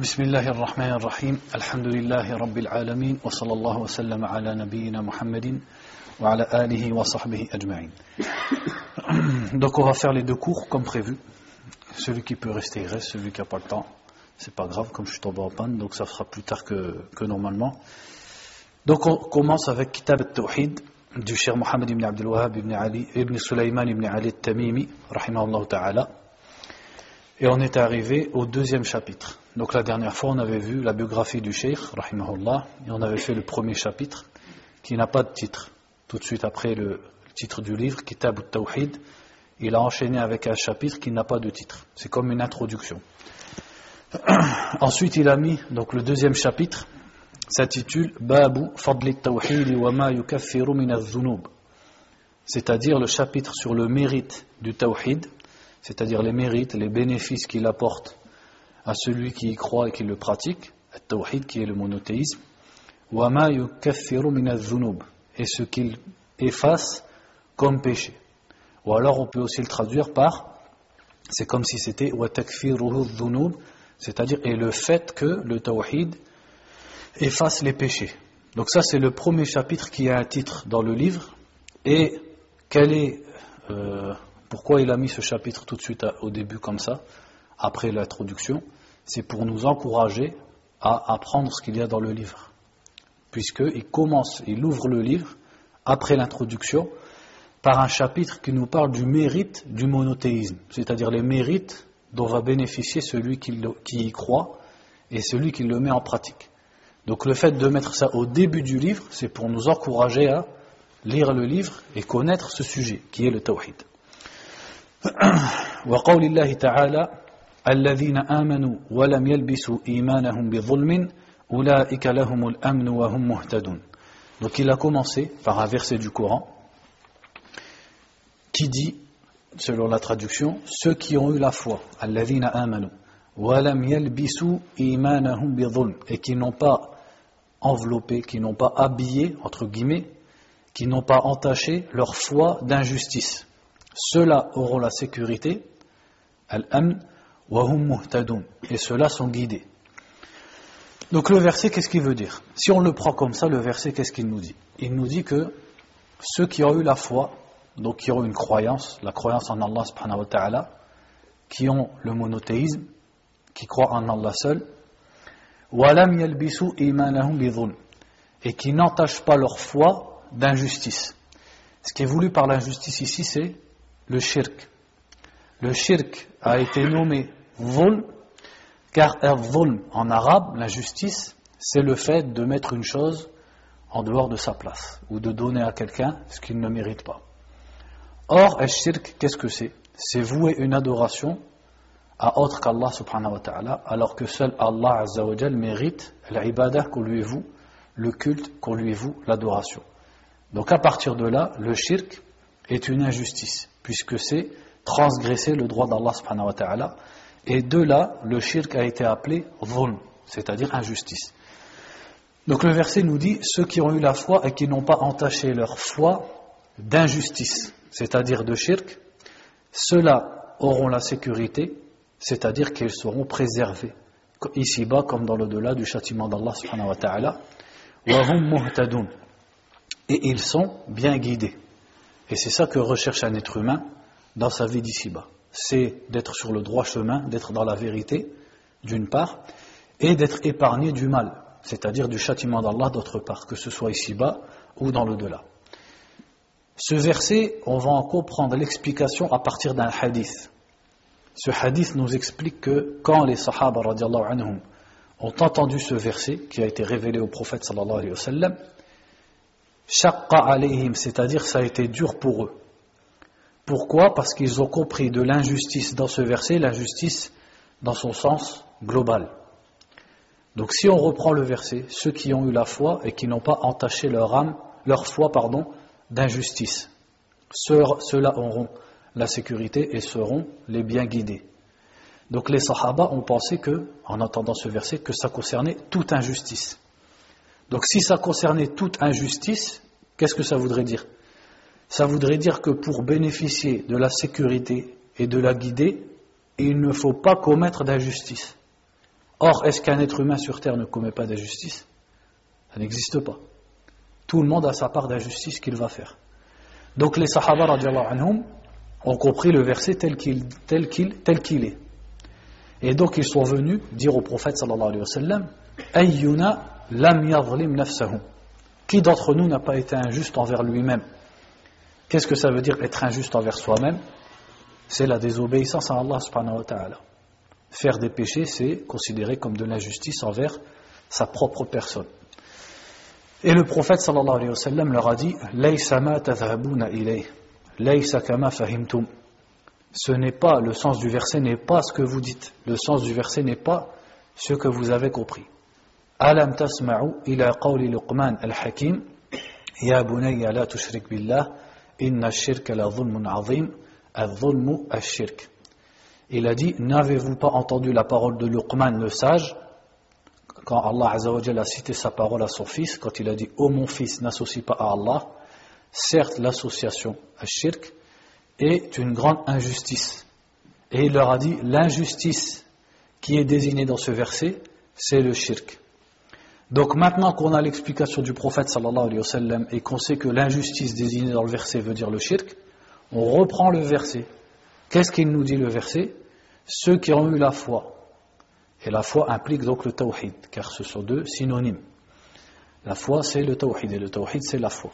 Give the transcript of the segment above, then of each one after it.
بسم الله الرحمن الرحيم الحمد لله رب العالمين وصلى الله وسلم على نبينا محمد وعلى آله وصحبه أجمعين Donc on va faire les deux cours comme prévu. Celui qui peut rester il reste, celui qui n'a pas le temps, c'est pas grave comme je suis tombé en panne, donc ça sera plus tard que, que normalement. Donc on commence avec Kitab al-Tawhid du cher Mohammed ibn Abdul Wahhab ibn Ali ibn Sulaiman ibn Ali al-Tamimi, rahimahullah ta'ala. Et on est arrivé au deuxième chapitre. Donc la dernière fois, on avait vu la biographie du Cheikh, rahimahullah, et on avait fait le premier chapitre, qui n'a pas de titre. Tout de suite après le titre du livre, Kitab al-Tawhid, il a enchaîné avec un chapitre qui n'a pas de titre. C'est comme une introduction. Ensuite, il a mis, donc le deuxième chapitre, s'intitule Babu Fadli Tawhid wa ma yukaffiru min C'est-à-dire le chapitre sur le mérite du Tawhid, c'est-à-dire les mérites, les bénéfices qu'il apporte à celui qui y croit et qui le pratique, le tawhid qui est le monothéisme, et ce qu'il efface comme péché. Ou alors on peut aussi le traduire par, c'est comme si c'était c'est-à-dire et le fait que le tawhid efface les péchés. Donc ça c'est le premier chapitre qui a un titre dans le livre et quel est euh, pourquoi il a mis ce chapitre tout de suite au début comme ça, après l'introduction? C'est pour nous encourager à apprendre ce qu'il y a dans le livre. Puisqu'il commence, il ouvre le livre, après l'introduction, par un chapitre qui nous parle du mérite du monothéisme, c'est-à-dire les mérites dont va bénéficier celui qui, y croit et celui qui le met en pratique. Donc le fait de mettre ça au début du livre, c'est pour nous encourager à lire le livre et connaître ce sujet, qui est le tawhid. وقول الله تعالى الذين آمنوا ولم يلبسوا إيمانهم بظلم أولئك لهم الأمن وهم مهتدون Donc il a commencé par un verset du Coran qui dit, selon la traduction, ceux qui ont eu la foi, alladhina amanu, walam yalbisu imanahum bidhulm, et qui n'ont pas enveloppé, qui n'ont pas habillé, entre guillemets, qui n'ont pas entaché leur foi d'injustice. Ceux-là auront la sécurité, al-amn, hum et ceux-là sont guidés. Donc le verset, qu'est-ce qu'il veut dire? Si on le prend comme ça, le verset, qu'est-ce qu'il nous dit? Il nous dit que ceux qui ont eu la foi, donc qui ont une croyance, la croyance en Allah subhanahu wa ta'ala, qui ont le monothéisme, qui croient en Allah seul, et qui n'entachent pas leur foi d'injustice. Ce qui est voulu par l'injustice ici, c'est le shirk. Le shirk a été nommé vol, car al en arabe, l'injustice, c'est le fait de mettre une chose en dehors de sa place, ou de donner à quelqu'un ce qu'il ne mérite pas. Or, al shirk, qu'est-ce que c'est? C'est vouer une adoration à autre qu'Allah subhanahu wa ta'ala, alors que seul Allah azza mérite l'ibadah qu'on lui voue, le culte qu'on lui voue, l'adoration. Donc à partir de là, le shirk est une injustice puisque c'est transgresser le droit d'Allah subhanahu. Et de là, le shirk a été appelé dhulm, c'est-à-dire injustice. Donc le verset nous dit, ceux qui ont eu la foi et qui n'ont pas entaché leur foi d'injustice, c'est-à-dire de shirk, ceux-là auront la sécurité, c'est-à-dire qu'ils seront préservés, ici-bas comme dans l'au-delà du châtiment d'Allah subhanahu wa ta'ala, et ils sont bien guidés. Et c'est ça que recherche un être humain dans sa vie d'ici-bas. C'est d'être sur le droit chemin, d'être dans la vérité, d'une part, et d'être épargné du mal, c'est-à-dire du châtiment d'Allah d'autre part, que ce soit ici-bas ou dans le delà Ce verset, on va en comprendre l'explication à partir d'un hadith. Ce hadith nous explique que quand les sahaba anhum, ont entendu ce verset qui a été révélé au prophète sallallahu alayhi wa sallam, C'est-à-dire ça a été dur pour eux. Pourquoi? Parce qu'ils ont compris de l'injustice dans ce verset, l'injustice dans son sens global. Donc si on reprend le verset, ceux qui ont eu la foi et qui n'ont pas entaché leur âme, leur foi, pardon, d'injustice, ceux-là auront la sécurité et seront les bien guidés. Donc les Sahaba ont pensé que, en entendant ce verset, que ça concernait toute injustice. Donc si ça concernait toute injustice, qu'est-ce que ça voudrait dire? Ça voudrait dire que pour bénéficier de la sécurité et de la guider, il ne faut pas commettre d'injustice. Or, est-ce qu'un être humain sur terre ne commet pas d'injustice? Ça n'existe pas. Tout le monde a sa part d'injustice qu'il va faire. Donc les Sahaba anhum, ont compris le verset tel qu'il tel qu'il tel qu'il est. Et donc ils sont venus dire au prophète sallallahu alayhi wa sallam Ayyuna lam yadhlim nafsahu. Qui d'entre nous n'a pas été injuste envers lui-même? Qu'est-ce que ça veut dire être injuste envers soi-même? C'est la désobéissance à Allah subhanahu wa ta'ala. Faire des péchés, c'est considéré comme de l'injustice envers sa propre personne. Et le prophète sallallahu alayhi wa sallam leur a dit. Ce n'est pas, le sens du verset n'est pas ce que vous dites. Le sens du verset n'est pas ce que vous avez compris. Il a dit N'avez-vous pas entendu la parole de Luqman le sage? Quand Allah a cité sa parole à son fils, quand il a dit Ô mon fils, n'associe pas à Allah, certes l'association à shirk est une grande injustice. Et il leur a dit L'injustice qui est désignée dans ce verset, c'est le shirk. Donc maintenant qu'on a l'explication du prophète sallallahu alayhi wa sallam et qu'on sait que l'injustice désignée dans le verset veut dire le shirk, on reprend le verset. Qu'est-ce qu'il nous dit le verset? Ceux qui ont eu la foi. Et la foi implique donc le tawhid, car ce sont deux synonymes. La foi c'est le tawhid et le tawhid c'est la foi.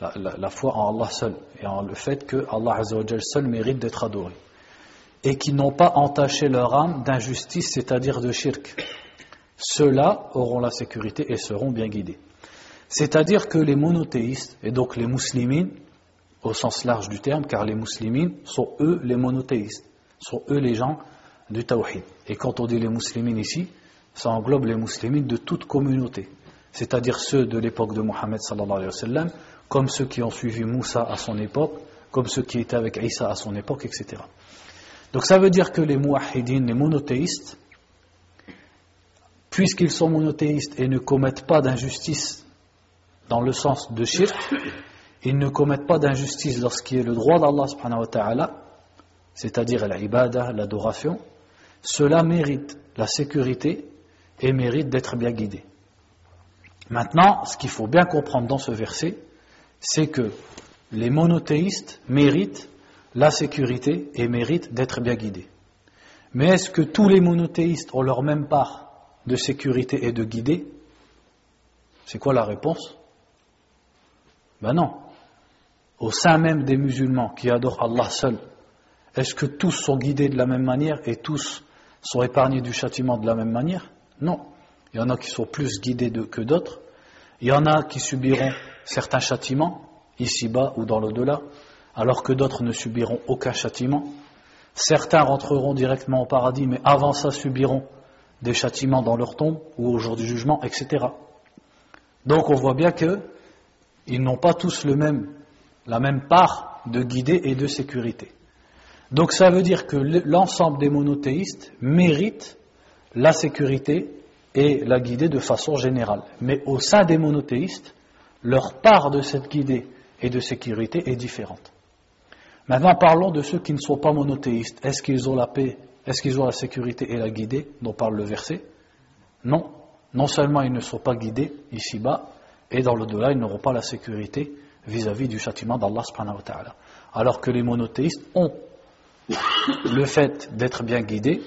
La, foi en Allah seul et en le fait que Allah seul mérite d'être adoré. Et qui n'ont pas entaché leur âme d'injustice, c'est-à-dire de shirk ceux-là auront la sécurité et seront bien guidés. C'est-à-dire que les monothéistes, et donc les musulmans, au sens large du terme, car les musulmans sont eux les monothéistes, sont eux les gens du tawhid. Et quand on dit les musulmans ici, ça englobe les musulmans de toute communauté, c'est-à-dire ceux de l'époque de Mohammed sallallahu alayhi comme ceux qui ont suivi Moussa à son époque, comme ceux qui étaient avec Isa à son époque, etc. Donc ça veut dire que les muahidines, les monothéistes, puisqu'ils sont monothéistes et ne commettent pas d'injustice dans le sens de shirk, ils ne commettent pas d'injustice lorsqu'il est le droit d'Allah subhanahu wa c'est-à-dire l'ibada, l'adoration, cela mérite la sécurité et mérite d'être bien guidé. Maintenant, ce qu'il faut bien comprendre dans ce verset, c'est que les monothéistes méritent la sécurité et méritent d'être bien guidés. Mais est-ce que tous les monothéistes ont leur même part de sécurité et de guider C'est quoi la réponse? Ben non. Au sein même des musulmans qui adorent Allah seul, est-ce que tous sont guidés de la même manière et tous sont épargnés du châtiment de la même manière? Non. Il y en a qui sont plus guidés que d'autres. Il y en a qui subiront certains châtiments, ici-bas ou dans l'au-delà, alors que d'autres ne subiront aucun châtiment. Certains rentreront directement au paradis, mais avant ça subiront des châtiments dans leur tombe ou au jour du jugement, etc. Donc on voit bien qu'ils n'ont pas tous la même part de guidée et de sécurité. Donc ça veut dire que l'ensemble des monothéistes méritent la sécurité et la guidée de façon générale. Mais au sein des monothéistes, leur part de cette guidée et de sécurité est différente. Maintenant parlons de ceux qui ne sont pas monothéistes. Est-ce qu'ils ont la paix est-ce qu'ils ont la sécurité et la guidée dont parle le verset? Non. Non seulement ils ne sont pas guidés ici-bas, et dans le-delà, ils n'auront pas la sécurité vis-à-vis du châtiment d'Allah subhanahu wa ta'ala. Alors que les monothéistes ont le fait d'être bien guidés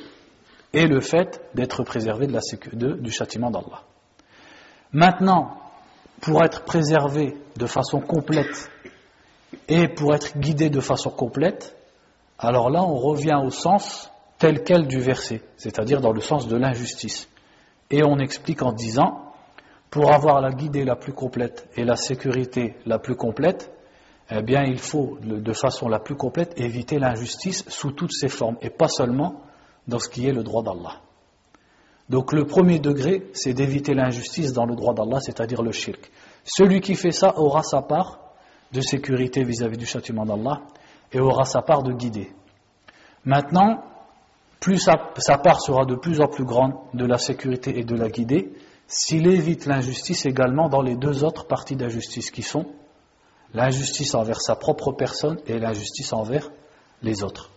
et le fait d'être préservés de du châtiment d'Allah. Maintenant, pour être préservé de façon complète et pour être guidé de façon complète, alors là on revient au sens tel quel du verset, c'est-à-dire dans le sens de l'injustice. Et on explique en disant, pour avoir la guidée la plus complète et la sécurité la plus complète, eh bien il faut de façon la plus complète éviter l'injustice sous toutes ses formes et pas seulement dans ce qui est le droit d'Allah. Donc le premier degré, c'est d'éviter l'injustice dans le droit d'Allah, c'est-à-dire le shirk. Celui qui fait ça aura sa part de sécurité vis-à-vis -vis du châtiment d'Allah et aura sa part de guidée. Maintenant, plus sa, part sera de plus en plus grande de la sécurité et de la guidée, s'il évite l'injustice également dans les deux autres parties d'injustice qui sont l'injustice envers sa propre personne et l'injustice envers les autres.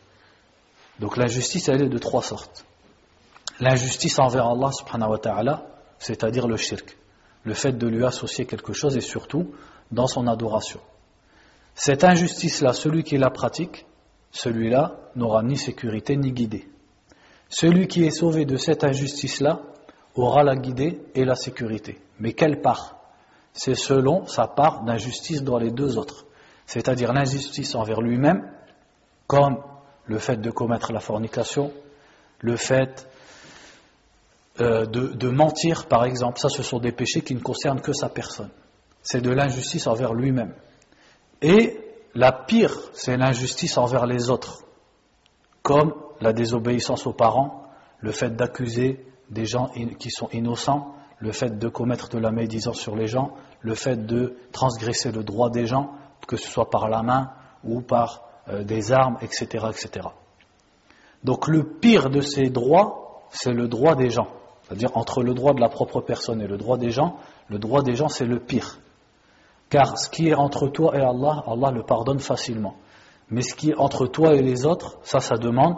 Donc l'injustice, elle est de trois sortes. l'injustice envers Allah subhanahu wa ta'ala, c'est-à-dire le shirk, le fait de lui associer quelque chose et surtout dans son adoration. Cette injustice-là, celui qui la pratique, celui-là n'aura ni sécurité ni guidée. Celui qui est sauvé de cette injustice-là aura la guidée et la sécurité. Mais quelle part? C'est selon sa part d'injustice dans les deux autres. C'est-à-dire l'injustice envers lui-même, comme le fait de commettre la fornication, le fait euh, de, mentir, par exemple. Ça, ce sont des péchés qui ne concernent que sa personne. C'est de l'injustice envers lui-même. Et la pire, c'est l'injustice envers les autres, comme la désobéissance aux parents, le fait d'accuser des gens qui sont innocents, le fait de commettre de la médisance sur les gens, le fait de transgresser le droit des gens, que ce soit par la main ou par euh, des armes, etc., etc. Donc le pire de ces droits, c'est le droit des gens. C'est-à-dire entre le droit de la propre personne et le droit des gens, le droit des gens c'est le pire. Car ce qui est entre toi et Allah, Allah le pardonne facilement. Mais ce qui est entre toi et les autres, ça, ça demande,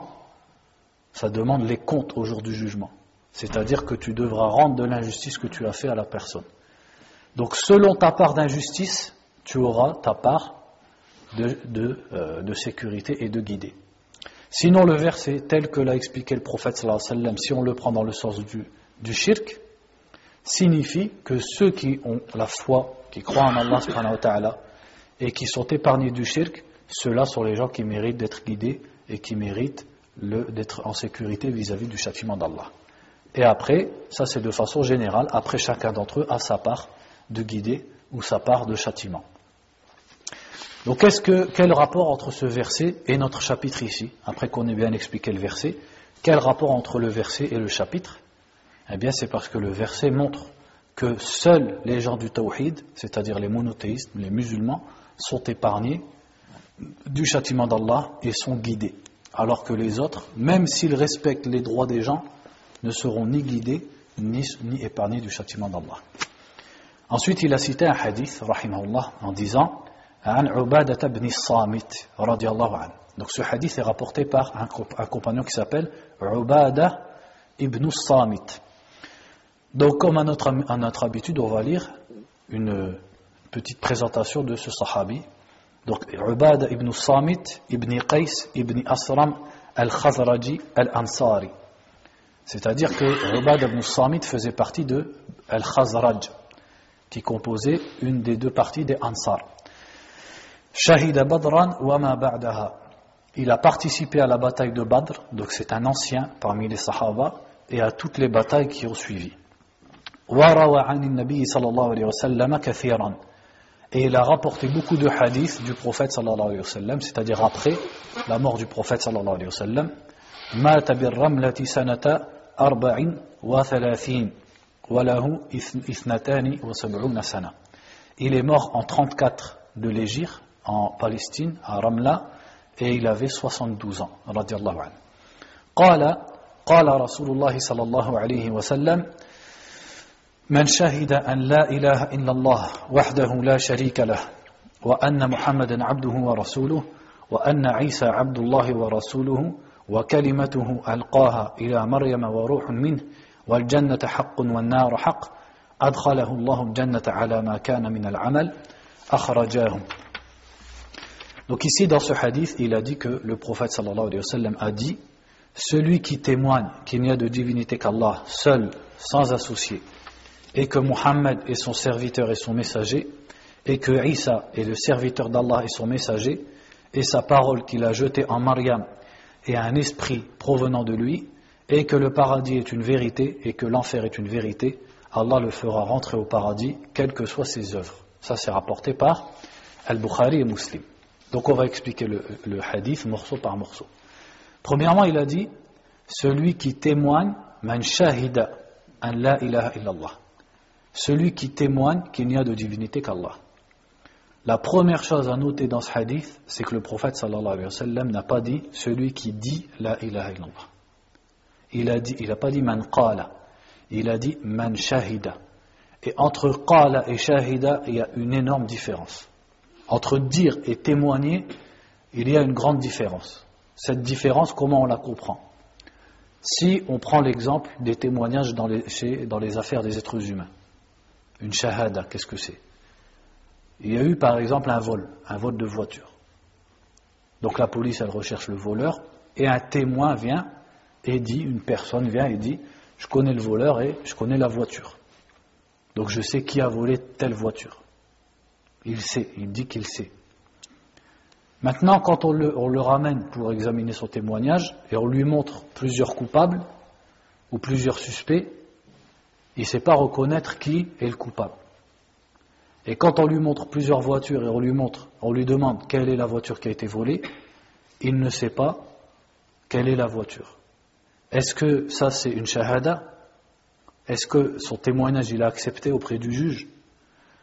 ça demande les comptes au jour du jugement. C'est-à-dire que tu devras rendre de l'injustice que tu as fait à la personne. Donc selon ta part d'injustice, tu auras ta part de, euh, sécurité et de guider. Sinon, le verset tel que l'a expliqué le prophète, si on le prend dans le sens du, du shirk, signifie que ceux qui ont la foi, qui croient en Allah et qui sont épargnés du shirk, ceux-là sont les gens qui méritent d'être guidés et qui méritent d'être en sécurité vis-à-vis -vis du châtiment d'Allah. Et après, ça c'est de façon générale, après chacun d'entre eux a sa part de guider ou sa part de châtiment. Donc que, quel rapport entre ce verset et notre chapitre ici Après qu'on ait bien expliqué le verset, quel rapport entre le verset et le chapitre? Eh bien c'est parce que le verset montre que seuls les gens du tawhid, c'est-à-dire les monothéistes, les musulmans, sont épargnés du châtiment d'Allah et sont guidés. Alors que les autres, même s'ils respectent les droits des gens, ne seront ni guidés ni, épargnés du châtiment d'Allah. Ensuite, il a cité un hadith, rahimahullah, en disant donc ce hadith est rapporté par un, compagnon qui s'appelle Ubada ibn Samit. Donc comme à à notre habitude, on va lire une petite présentation de ce sahabi. Donc Ubada ibn Samit ibn Qais ibn Asram al-Khazraji al-Ansari. C'est-à-dire que Ubada ibn Samit faisait partie de al-Khazraj, qui composait une des deux parties des Ansar. Shahida Badran wa ma ba'daha. Il a participé à la bataille de Badr, donc c'est un ancien parmi les Sahaba, et à toutes les batailles qui ont suivi Et il a rapporté beaucoup de hadiths du prophète sallallahu alayhi wa sallam, c'est-à-dire après la mort du prophète sallallahu alayhi wa sallam. مات بالرملة سنة أربع وثلاثين وله إثنتان وسبعون سنة. Il est mort en 34 de l'Égypte en Palestine, à Ramla, et il avait 72 ans, radiallahu anhu. قال قال رسول الله صلى الله عليه وسلم من شهد أن لا إله إلا الله وحده لا شريك له وأن محمدا عبده ورسوله وأن عيسى عبد الله ورسوله وكلمته ألقاها إلى مريم وروح منه والجنة حق والنار حق أدخله الله الجنة على ما كان من العمل أخرجاه Donc ici, dans ce hadith, il a dit que le prophète sallallahu alayhi wa sallam a dit Celui qui témoigne qu'il n'y a de divinité qu'Allah, seul, sans associé, et que Muhammad est son serviteur et son messager, et que Isa est le serviteur d'Allah et son messager, et sa parole qu'il a jetée en Mariam est un esprit provenant de lui, et que le paradis est une vérité et que l'enfer est une vérité, Allah le fera rentrer au paradis, quelles que soient ses œuvres. Ça, c'est rapporté par Al-Bukhari et Muslim. Donc on va expliquer le, hadith morceau par morceau. Premièrement, il a dit celui qui témoigne, man shahida an la ilaha illallah. Celui qui témoigne qu'il n'y a de divinité qu'Allah. La première chose à noter dans ce hadith, c'est que le prophète sallallahu alayhi wa n'a pas dit celui qui dit la ilaha illallah. Il a dit, il n'a pas dit man qala, il a dit man shahida. Et entre qala et shahida, il y a une énorme différence. Entre dire et témoigner, il y a une grande différence. Cette différence, comment on la comprend? Si on prend l'exemple des témoignages dans les affaires des êtres humains, une shahada, qu'est-ce que c'est? Il y a eu par exemple un vol, un vol de voiture. Donc la police, elle recherche le voleur, et un témoin vient et dit, une personne vient et dit, je connais le voleur et je connais la voiture. Donc je sais qui a volé telle voiture. Il sait, il dit qu'il sait. Maintenant, quand on le, ramène pour examiner son témoignage et on lui montre plusieurs coupables ou plusieurs suspects, il ne sait pas reconnaître qui est le coupable. Et quand on lui montre plusieurs voitures et on lui montre, on lui demande quelle est la voiture qui a été volée, il ne sait pas quelle est la voiture. Est-ce que ça c'est une shahada? Est-ce que son témoignage il a accepté auprès du juge?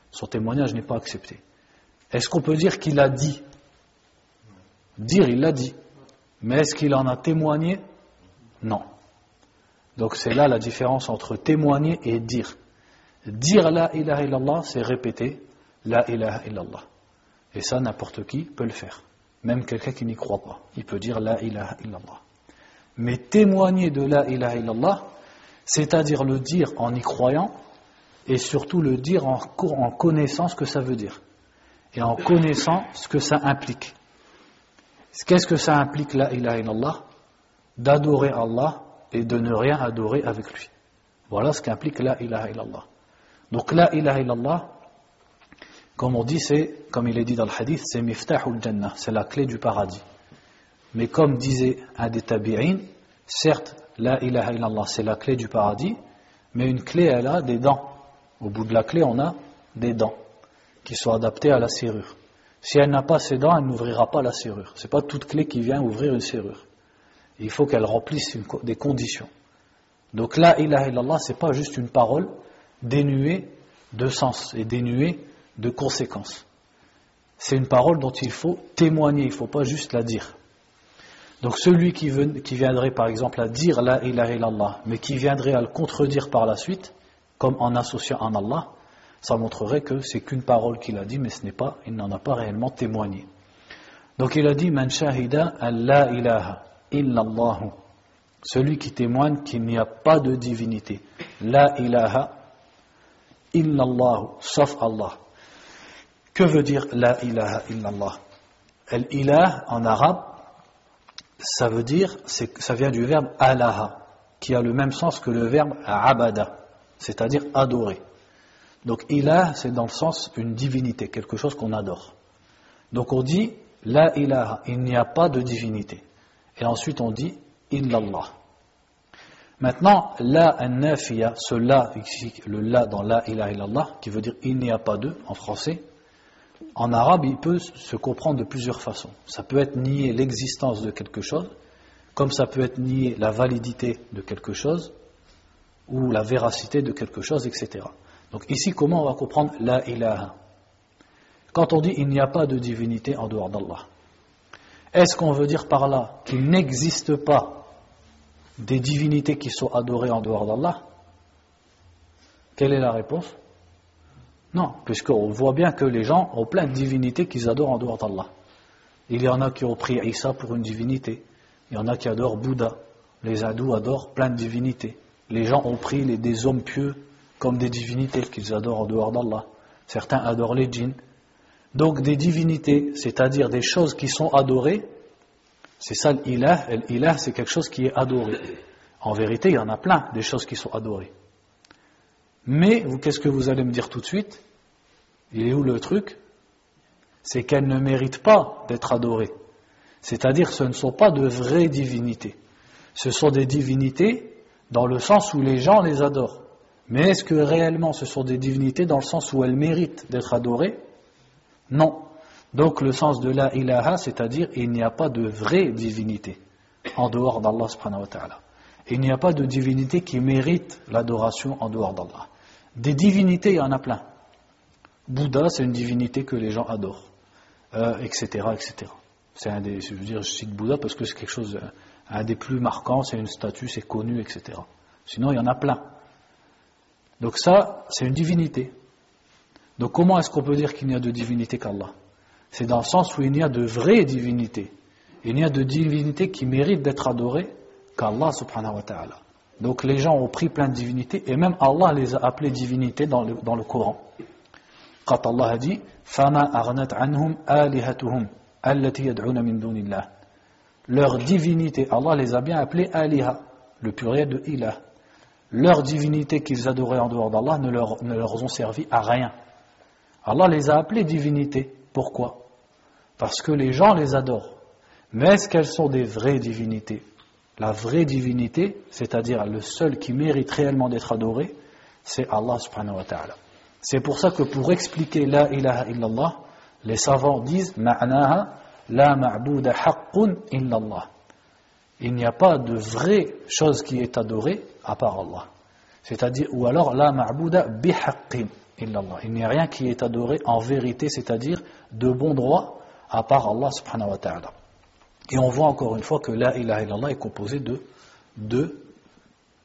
Son témoignage n'est pas accepté. Est-ce qu'on peut dire qu'il a dit? Dire, il l'a dit. Mais est-ce qu'il en a témoigné? Non. Donc c'est là la différence entre témoigner et dire. Dire la ilaha illallah, c'est répéter la ilaha illallah. Et ça, n'importe qui peut le faire. Même quelqu'un qui n'y croit pas. Il peut dire la ilaha illallah. Mais témoigner de la ilaha illallah, c'est-à-dire le dire en y croyant, et surtout le dire en, connaissant ce que ça veut dire. Et en connaissant ce que ça implique. Qu'est-ce que ça implique la ilaha illallah? D'adorer Allah et de ne rien adorer avec lui. Voilà ce qu'implique la ilaha illallah. Donc la ilaha illallah, comme on dit, c'est, comme il est dit dans le hadith, c'est miftahul jannah, c'est la clé du paradis. Mais comme disait un des tabi'in, certes, la ilaha illallah, c'est la clé du paradis, mais une clé, elle a des dents. Au bout de la clé, on a des dents qui sont adaptées à la serrure. Si elle n'a pas ses dents, elle n'ouvrira pas la serrure. Ce n'est pas toute clé qui vient ouvrir une serrure. Il faut qu'elle remplisse des conditions. Donc la ilaha illallah, ce n'est pas juste une parole dénuée de sens et dénuée de conséquences. C'est une parole dont il faut témoigner, il ne faut pas juste la dire. Donc celui qui, viendrait par exemple à dire la ilaha illallah, mais qui viendrait à le contredire par la suite, comme en associant en Allah, ça montrerait que c'est qu'une parole qu'il a dit, mais ce n'est pas, il n'en a pas réellement témoigné. Donc il a dit Man shahida la ilaha Celui qui témoigne qu'il n'y a pas de divinité. La ilaha illallah, sauf Allah. Que veut dire la ilaha illallah? El ilah en arabe, ça veut dire, ça vient du verbe alaha, qui a le même sens que le verbe abada, c'est-à-dire adorer. Donc ilah, c'est dans le sens une divinité, quelque chose qu'on adore. Donc on dit la ilaha, il n'y a pas de divinité. Et ensuite on dit illallah. Maintenant, la nafiya, ce la, le la dans la ilaha illallah, qui veut dire il n'y a pas de en français, en arabe il peut se comprendre de plusieurs façons. Ça peut être nier l'existence de quelque chose, comme ça peut être nier la validité de quelque chose, ou la véracité de quelque chose, etc. Donc ici, comment on va comprendre la ilaha? Quand on dit il n'y a pas de divinité en dehors d'Allah, est-ce qu'on veut dire par là qu'il n'existe pas des divinités qui sont adorées en dehors d'Allah? Quelle est la réponse? Non, puisqu'on voit bien que les gens ont plein de divinités qu'ils adorent en dehors d'Allah. Il y en a qui ont pris Isa pour une divinité, il y en a qui adorent Bouddha, les hindous adorent plein de divinités. Les gens ont pris des hommes pieux comme des divinités qu'ils adorent en dehors d'Allah. Certains adorent les djinns. Donc des divinités, c'est-à-dire des choses qui sont adorées, c'est ça l'ilah. L'ilah, c'est quelque chose qui est adoré. En vérité, il y en a plein des choses qui sont adorées. Mais, qu'est-ce que vous allez me dire tout de suite? Il est où le truc? C'est qu'elles ne méritent pas d'être adorées. C'est-à-dire, ce ne sont pas de vraies divinités. Ce sont des divinités dans le sens où les gens les adorent. Mais est-ce que réellement ce sont des divinités dans le sens où elles méritent d'être adorées? Non. Donc le sens de la ilaha, c'est-à-dire il n'y a pas de vraie divinité en dehors d'Allah subhanahu wa ta'ala. Il n'y a pas de divinité qui mérite l'adoration en dehors d'Allah. Des divinités, il y en a plein. Bouddha, c'est une divinité que les gens adorent, etc., euh, etc. C'est un des, je veux dire, je cite Bouddha parce que c'est quelque chose, un des plus marquants, c'est une statue, c'est connu, etc. Sinon, il y en a plein. Donc ça, c'est une divinité. Donc comment est-ce qu'on peut dire qu'il n'y a de divinité qu'Allah C'est dans le sens où il n'y a de vraie divinité. Il n'y a de divinité qui mérite d'être adorée qu'Allah subhanahu wa ta'ala. Donc les gens ont pris plein de divinités et même Allah les a appelés divinités dans le, dans le Coran. Quand Allah a dit فَمَا أَغْنَتْ عَنْهُمْ آلِهَتُهُمْ الَّتِي يَدْعُونَ مِن دُونِ اللَّهِ Leur divinité, Allah les a bien appelés aliha, le pluriel de ilah. Leur divinité qu'ils adoraient en dehors d'Allah ne leur, ne leur ont servi à rien. Allah les a appelés divinités. Pourquoi? Parce que les gens les adorent. Mais est-ce qu'elles sont des vraies divinités? La vraie divinité, c'est-à-dire le seul qui mérite réellement d'être adoré, c'est Allah. C'est pour ça que pour expliquer la ilaha illallah, les savants disent ma'naha la ma'bouda haqqun illallah. Il n'y a pas de vraie chose qui est adorée à part Allah. C'est-à-dire, ou alors la ma'bouda bihaqqin Il n'y a rien qui est adoré en vérité, c'est-à-dire de bon droit à part Allah subhanahu wa ta'ala. Et on voit encore une fois que la ilaha illallah est composé de deux,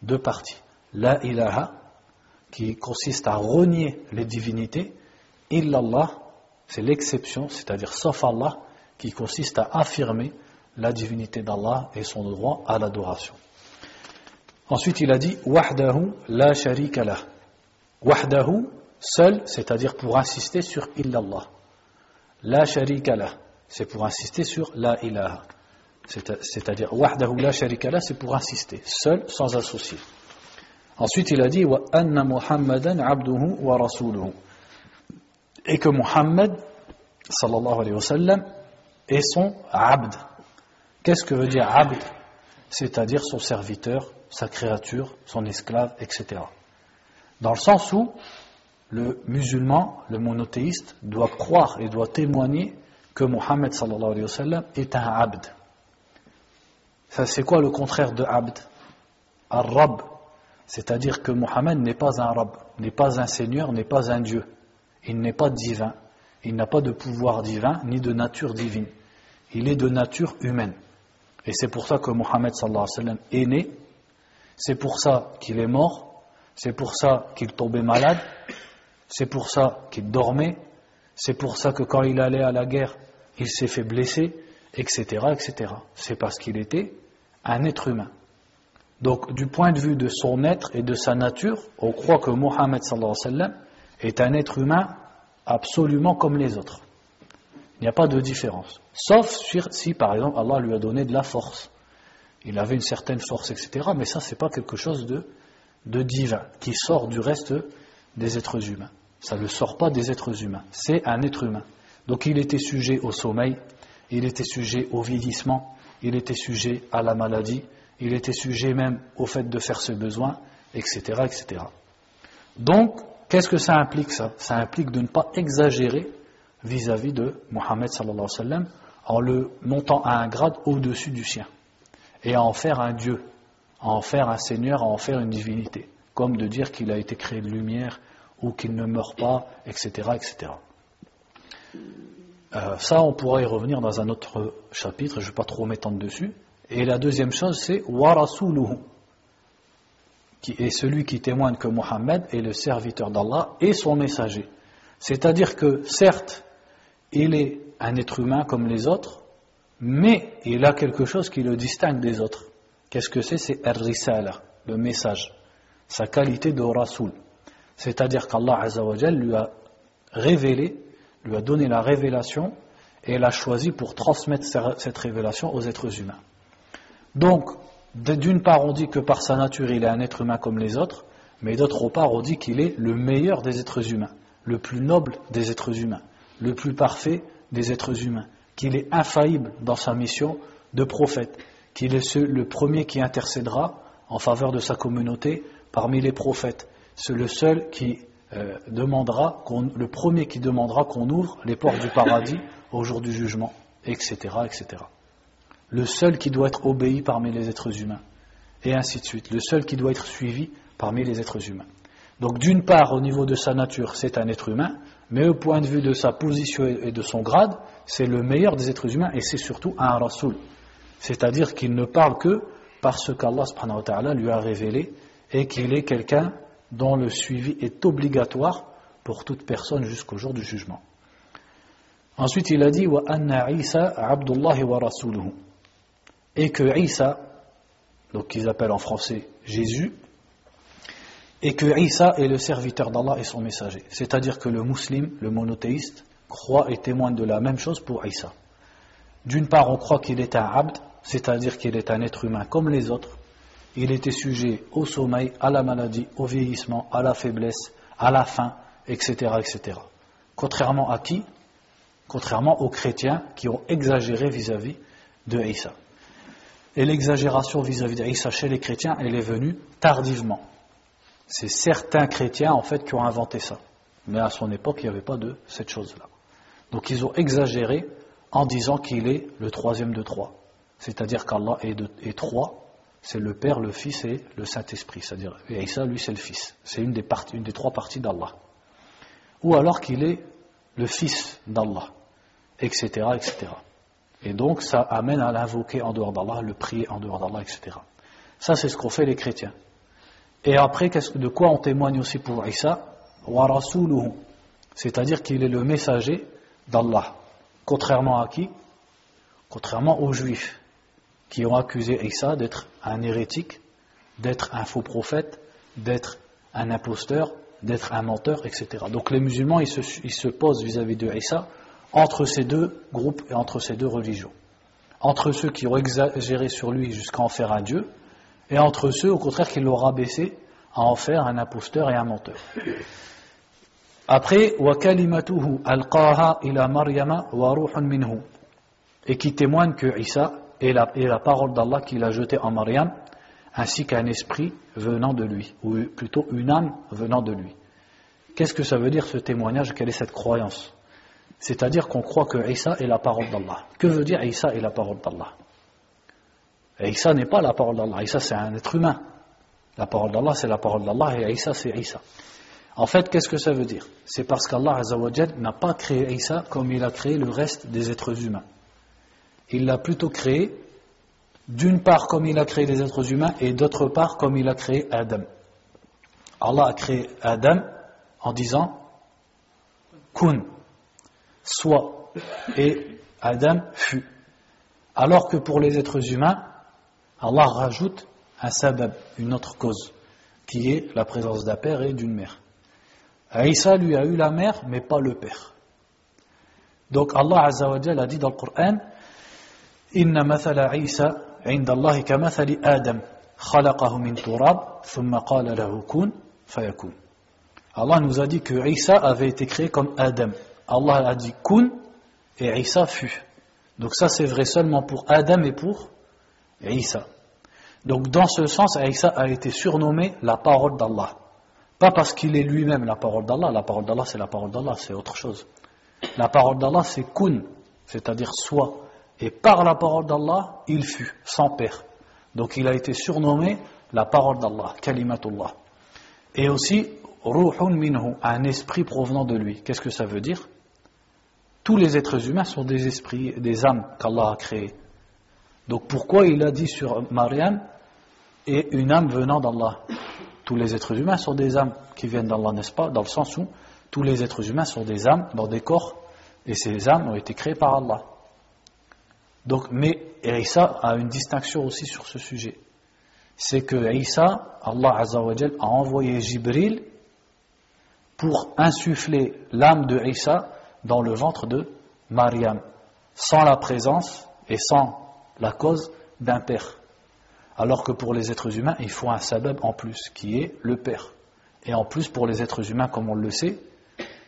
deux parties. La ilaha, qui consiste à renier les divinités, illallah, c'est l'exception, c'est-à-dire sauf Allah, qui consiste à affirmer la divinité d'Allah et son droit à l'adoration. Ensuite, il a dit Wahdahu la sharika lah. Wahdahu, seul, c'est-à-dire pour insister sur illallah. La sharika lah, c'est pour insister sur la ilaha. C'est-à-dire Wahdahu la sharika lah, c'est pour insister, seul, sans associer. Ensuite, il a dit Wa anna Muhammadan abduhu wa rasuluhu. Et que Muhammad, sallallahu alayhi wa sallam, est son abd. Qu'est-ce que veut dire abd? C'est-à-dire son serviteur, sa créature, son esclave, etc. Dans le sens où le musulman, le monothéiste, doit croire et doit témoigner que sallam est un abd. Ça, c'est quoi le contraire de abd? Ar-Rab. C'est-à-dire que Muhammad n'est pas un Rab, n'est pas un Seigneur, n'est pas un Dieu. Il n'est pas divin. Il n'a pas de pouvoir divin, ni de nature divine. Il est de nature humaine. Et c'est pour ça que sallam est né. C'est pour ça qu'il est mort. C'est pour ça qu'il tombait malade. C'est pour ça qu'il dormait. C'est pour ça que quand il allait à la guerre, il s'est fait blesser, etc. etc. C'est parce qu'il était un être humain. Donc, du point de vue de son être et de sa nature, on croit que Mohammed est un être humain absolument comme les autres. Il n'y a pas de différence. Sauf si, par exemple, Allah lui a donné de la force. Il avait une certaine force, etc. Mais ça, c'est pas quelque chose de divin, qui sort du reste des êtres humains. Ça ne sort pas des êtres humains. C'est un être humain. Donc il était sujet au sommeil, il était sujet au vieillissement, il était sujet à la maladie, il était sujet même au fait de faire ses besoins, etc. etc. Donc, qu'est-ce que ça implique ça? Ça implique de ne pas exagérer vis-à-vis de Mohammed en le montant à un grade au-dessus du sien et à en faire un Dieu, à en faire un Seigneur, à en faire une divinité, comme de dire qu'il a été créé de lumière ou qu'il ne meurt pas, etc. etc. Euh, ça, on pourra y revenir dans un autre chapitre, je ne vais pas trop m'étendre dessus. Et la deuxième chose, c'est Warasuluhu, qui est celui qui témoigne que Mohammed est le serviteur d'Allah et son messager. C'est-à-dire que, certes, il est un être humain comme les autres, mais il a quelque chose qui le distingue des autres. Qu'est-ce que c'est? C'est Ar-Risala, le message, sa qualité de Rasoul. C'est-à-dire qu'Allah lui a révélé, lui a donné la révélation et l'a choisi pour transmettre cette révélation aux êtres humains. Donc, d'une part, on dit que par sa nature, il est un être humain comme les autres, mais d'autre part, on dit qu'il est le meilleur des êtres humains, le plus noble des êtres humains, le plus parfait des êtres humains, qu'il est infaillible dans sa mission de prophète, qu'il est le premier qui intercédera en faveur de sa communauté parmi les prophètes. C'est le seul qui euh, demandera, le premier qui demandera qu'on ouvre les portes du paradis au jour du jugement, etc., etc. Le seul qui doit être obéi parmi les êtres humains, et ainsi de suite. Le seul qui doit être suivi parmi les êtres humains. Donc d'une part, au niveau de sa nature, c'est un être humain, mais au point de vue de sa position et de son grade, c'est le meilleur des êtres humains et c'est surtout un rasoul. C'est-à-dire qu'il ne parle que parce qu'Allah lui a révélé et qu'il est quelqu'un dont le suivi est obligatoire pour toute personne jusqu'au jour du jugement. Ensuite, il a dit wa anna Isa Abdullah wa et que Isa donc qu'ils appellent en français Jésus, et que Isa est le serviteur d'Allah et son messager. C'est-à-dire que le musulman, le monothéiste, croit et témoigne de la même chose pour Isa. D'une part, on croit qu'il est un abd, c'est-à-dire qu'il est un être humain comme les autres. Il était sujet au sommeil, à la maladie, au vieillissement, à la faiblesse, à la faim, etc. etc. Contrairement à qui? Contrairement aux chrétiens qui ont exagéré vis-à-vis de Isa. Et l'exagération vis-à-vis d'Isa chez les chrétiens, elle est venue tardivement. C'est certains chrétiens en fait qui ont inventé ça. Mais à son époque, il n'y avait pas de cette chose-là. Donc ils ont exagéré en disant qu'il est le troisième de trois. C'est-à-dire qu'Allah est, trois, c'est le Père, le Fils et le Saint-Esprit. C'est-à-dire, Isa, lui, c'est le Fils. C'est une des, une des trois parties d'Allah. Ou alors qu'il est le Fils d'Allah, etc., etc. Et donc, ça amène à l'invoquer en dehors d'Allah, le prier en dehors d'Allah, etc. Ça, c'est ce qu'ont fait les chrétiens. Et après, de quoi on témoigne aussi pour Isa? C'est-à-dire qu'il est le messager d'Allah. Contrairement à qui? Contrairement aux juifs qui ont accusé Isa d'être un hérétique, d'être un faux prophète, d'être un imposteur, d'être un menteur, etc. Donc les musulmans, ils se, posent vis-à-vis de Isa entre ces deux groupes et entre ces deux religions. Entre ceux qui ont exagéré sur lui jusqu'à en faire un Dieu, et entre ceux, au contraire, qui l'ont rabaissé à en faire un imposteur et un menteur. Après, et qui témoigne que Isa est la, parole d'Allah qu'il a jetée en Maryam, ainsi qu'un esprit venant de lui, ou plutôt une âme venant de lui. Qu'est-ce que ça veut dire ce témoignage? Quelle est cette croyance? C'est-à-dire qu'on croit que Isa est la parole d'Allah. Que veut dire Isa est la parole d'Allah? Isa n'est pas la parole d'Allah, Isa c'est un être humain. La parole d'Allah c'est la parole d'Allah et Isa c'est Isa. En fait, qu'est-ce que ça veut dire? C'est parce qu'Allah n'a pas créé Isa comme il a créé le reste des êtres humains. Il l'a plutôt créé d'une part comme il a créé les êtres humains et d'autre part comme il a créé Adam. Allah a créé Adam en disant kun, soit, et Adam fut. Alors que pour les êtres humains, Allah rajoute un sabab, une autre cause, qui est la présence d'un père et d'une mère. Aïssa lui a eu la mère, mais pas le père. Donc Allah a dit dans le Coran Inna mathala Isa عند الله كمثل آدم خلقه من تراب ثم قال له كن فيكون Allah nous a dit que Isa avait été créé comme Adam. Allah a dit kun et Isa fut. Donc ça c'est vrai seulement pour Adam et pour Isa. Donc dans ce sens, Isa a été surnommé la parole d'Allah. Pas parce qu'il est lui-même la parole d'Allah, la parole d'Allah c'est la parole d'Allah, c'est autre chose. La parole d'Allah c'est kun, c'est-à-dire soit. Et par la parole d'Allah, il fut, sans père. Donc il a été surnommé la parole d'Allah, kalimatullah. Et aussi, ruhun minhu, un esprit provenant de lui. Qu'est-ce que ça veut dire? Tous les êtres humains sont des esprits, des âmes qu'Allah a créées. Donc pourquoi il a dit sur Mariam et une âme venant d'Allah? Tous les êtres humains sont des âmes qui viennent d'Allah, n'est-ce pas? Dans le sens où tous les êtres humains sont des âmes dans des corps et ces âmes ont été créées par Allah. Mais Isa a une distinction aussi sur ce sujet. C'est que Isa, Allah a envoyé Jibril pour insuffler l'âme de Isa dans le ventre de Mariam, sans la présence et sans la cause d'un père. Alors que pour les êtres humains, il faut un sabab en plus, qui est le père. Et en plus, pour les êtres humains, comme on le sait,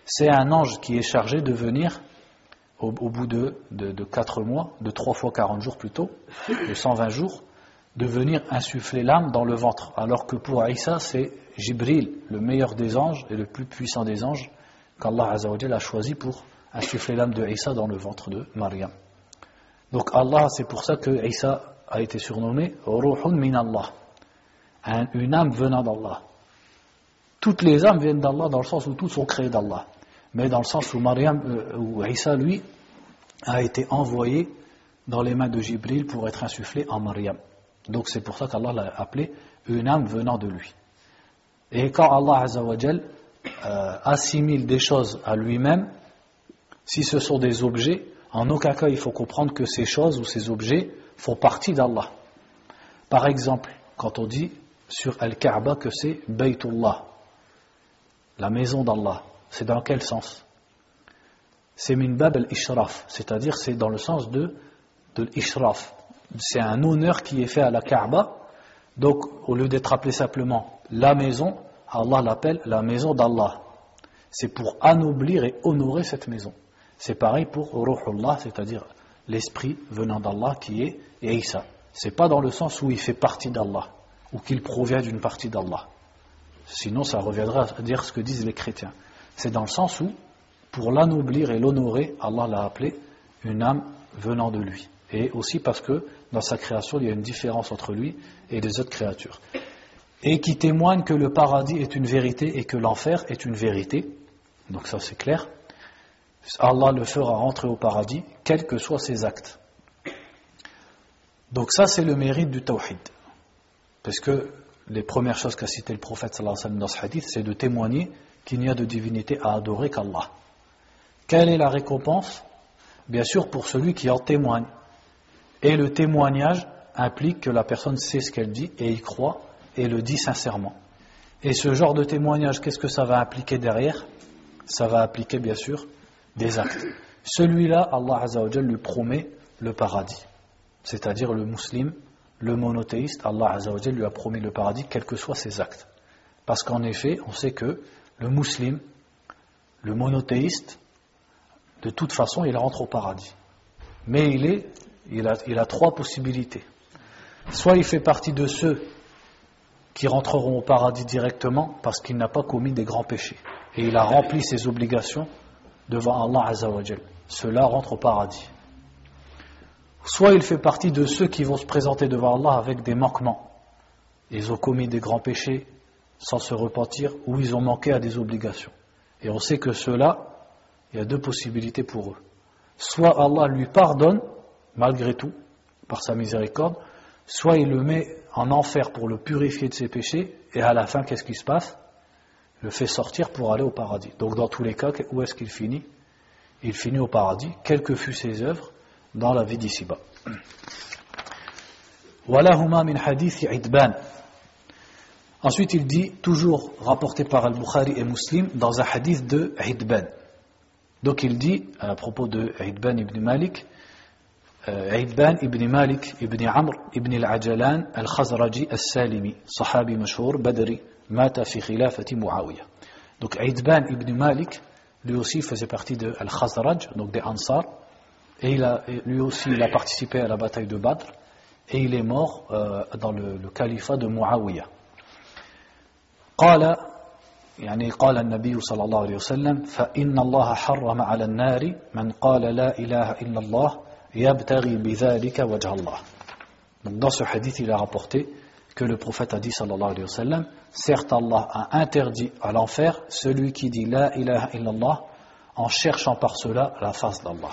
c'est un ange qui est chargé de venir au, bout de, de, 4 mois, de 3 fois 40 jours plutôt, de 120 jours, de venir insuffler l'âme dans le ventre. Alors que pour Aïssa, c'est Jibril, le meilleur des anges et le plus puissant des anges, qu'Allah a choisi pour insuffler l'âme de Aïssa dans le ventre de Mariam. Donc Allah, c'est pour ça que Isa a été surnommé Ruhun min Allah, une âme venant d'Allah. Toutes les âmes viennent d'Allah dans le sens où toutes sont créées d'Allah. Mais dans le sens où Mariam, euh, où Isa, lui, a été envoyé dans les mains de Jibril pour être insufflé en Mariam. Donc c'est pour ça qu'Allah l'a appelé une âme venant de lui. Et quand Allah Azzawajal, euh, assimile des choses à lui-même, si ce sont des objets, en aucun cas il faut comprendre que ces choses ou ces objets font partie d'Allah. Par exemple, quand on dit sur Al-Kaaba que c'est Baytullah, la maison d'Allah, c'est dans quel sens? C'est min bab al-ishraf, c'est-à-dire c'est dans le sens de, de l'ishraf. C'est un honneur qui est fait à la Kaaba, donc au lieu d'être appelé simplement la maison, Allah l'appelle la maison d'Allah. C'est pour anoblir et honorer cette maison. C'est pareil pour Ruhullah, c'est-à-dire l'esprit venant d'Allah qui est Isa. C'est pas dans le sens où il fait partie d'Allah ou qu'il provient d'une partie d'Allah. Sinon, ça reviendra à dire ce que disent les chrétiens. C'est dans le sens où, pour l'anoblir et l'honorer, Allah l'a appelé une âme venant de lui. Et aussi parce que dans sa création, il y a une différence entre lui et les autres créatures. Et qui témoigne que le paradis est une vérité et que l'enfer est une vérité. Donc ça c'est clair. Allah le fera rentrer au paradis, quels que soient ses actes. Donc ça c'est le mérite du tawhid. Parce que les premières choses qu'a cité le prophète sallallahu alayhi wa sallam dans ce hadith, c'est de témoigner qu'il n'y a de divinité à adorer qu'Allah. Quelle est la récompense Bien sûr pour celui qui en témoigne. Et le témoignage implique que la personne sait ce qu'elle dit et y croit et le dit sincèrement. Et ce genre de témoignage, qu'est-ce que ça va impliquer derrière? Ça va impliquer bien sûr des actes. Celui-là, Allah lui promet le paradis. C'est-à-dire le musulman, le monothéiste, Allah Azzawajal lui a promis le paradis, quels que soient ses actes. Parce qu'en effet, on sait que le musulman, le monothéiste, de toute façon, il rentre au paradis. Mais il, est, il, a, trois possibilités. Soit il fait partie de ceux qui rentreront au paradis directement parce qu'il n'a pas commis des grands péchés. Et il a rempli ses obligations devant Allah Azzawajal. Cela rentre au paradis. Soit il fait partie de ceux qui vont se présenter devant Allah avec des manquements. Ils ont commis des grands péchés sans se repentir ou ils ont manqué à des obligations. Et on sait que cela, il y a deux possibilités pour eux. Soit Allah lui pardonne, malgré tout, par sa miséricorde, soit il le met en enfer pour le purifier de ses péchés, et à la fin, qu'est-ce qui se passe? Le fait sortir pour aller au paradis. Donc dans tous les cas, où est-ce qu'il finit? Il finit au paradis, quelles que fussent ses œuvres, dans la vie d'ici-bas. Ensuite, il dit, toujours rapporté par Al-Bukhari et Muslim, dans un hadith de Hidban. Donc il dit, à propos de Hidban ibn Malik, euh, Hidban ibn Malik ibn Amr ibn al-Ajalan al-Khazraji al-Salimi, sahabi mashhur, badri, mata fi khilafati Muawiyah. Donc Hidban ibn Malik, lui aussi faisait partie de Al-Khazraj, donc des Ansar, et il a, lui aussi il a participé à la bataille de Badr, et il est mort euh, dans le, le califat de Muawiyah. قال يعني قال النبي صلى الله عليه وسلم فإن الله حرم على النار من قال لا إله إلا الله Donc dans ce hadith, il a rapporté que le prophète a dit sallallahu alayhi wa sallam, certes Allah a interdit à l'enfer celui qui dit la ilaha illallah en cherchant par cela la face d'Allah.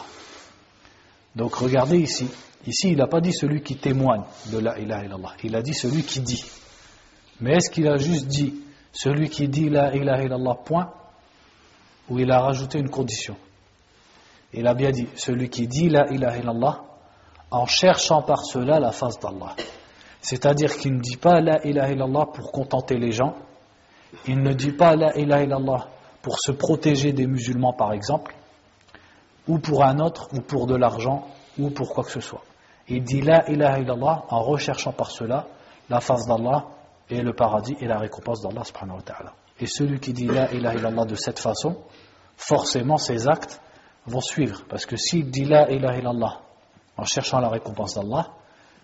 Donc regardez ici, ici il n'a pas dit celui qui témoigne de la ilaha illallah, il a dit celui qui dit. Mais est-ce qu'il a juste dit celui qui dit la ilaha illallah point ou il a rajouté une condition il a bien dit, celui qui dit la ilaha illallah en cherchant par cela la face d'Allah. C'est-à-dire qu'il ne dit pas la ilaha illallah pour contenter les gens, il ne dit pas la ilaha illallah pour se protéger des musulmans par exemple, ou pour un autre, ou pour de l'argent, ou pour quoi que ce soit. Il dit la ilaha illallah en recherchant par cela la face d'Allah et le paradis et la récompense d'Allah subhanahu wa ta'ala. Et celui qui dit la ilaha illallah de cette façon, forcément ses actes vont suivre. Parce que s'il dit la ilaha illallah en cherchant la récompense d'Allah,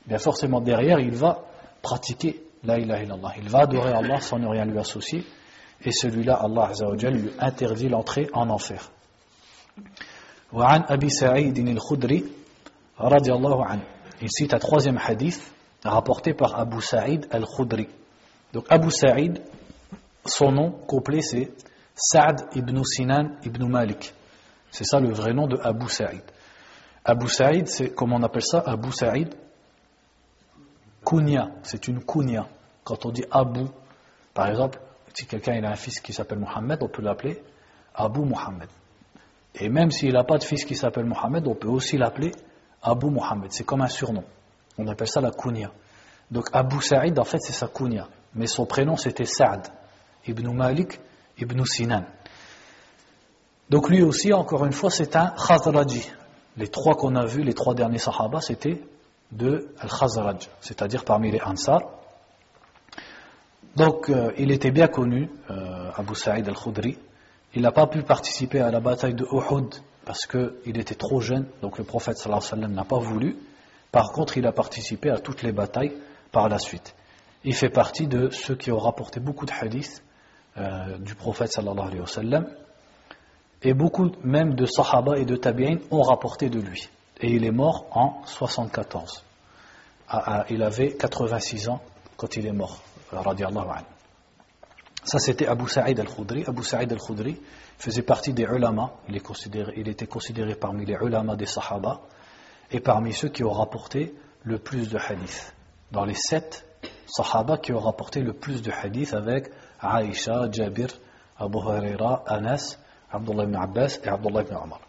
bien forcément derrière il va pratiquer la ilaha illallah. Il va adorer Allah sans ne rien lui associer. Et celui-là, Allah lui interdit l'entrée en enfer. وعن أبي سعيد الخدري رضي الله عنه il cite un troisième hadith rapporté par Abu Sa'id al-Khudri donc Abu Sa'id son nom complet c'est Sa'd ibn Sinan ibn Malik c'est ça le vrai nom de Abu Sa'id. Abu Sa'id, c'est comment on appelle ça? Abu Sa'id Kunya, c'est une kunya. Quand on dit Abu, par exemple, si quelqu'un a un fils qui s'appelle Mohammed, on peut l'appeler Abu Mohammed. Et même s'il n'a pas de fils qui s'appelle Mohammed, on peut aussi l'appeler Abu Mohammed. C'est comme un surnom. On appelle ça la kunya. Donc Abu Sa'id, en fait, c'est sa kunya. Mais son prénom, c'était Sa'd, ibn Malik, ibn Sinan. Donc lui aussi, encore une fois, c'est un Khazraji. Les trois qu'on a vus, les trois derniers Sahaba, c'était de Al-Khazraj, c'est-à-dire parmi les Ansar. Donc euh, il était bien connu, euh, Abu Sa'id al-Khudri. Il n'a pas pu participer à la bataille de Uhud parce qu'il était trop jeune, donc le prophète n'a pas voulu. Par contre, il a participé à toutes les batailles par la suite. Il fait partie de ceux qui ont rapporté beaucoup de hadiths euh, du prophète sallallahu alayhi wa sallam. Et beaucoup même de Sahaba et de Tabi'in ont rapporté de lui. Et il est mort en 74. Ah, ah, il avait 86 ans quand il est mort. Ça c'était Abu Sa'id al-Khudri. Abu Sa'id al-Khudri faisait partie des ulama. Il, il était considéré parmi les ulama des Sahaba et parmi ceux qui ont rapporté le plus de hadiths. Dans les sept Sahaba qui ont rapporté le plus de hadiths avec Aïcha, Jabir, Abu Huraira, Anas Abdullah ibn Abbas et Abdullah ibn Omar.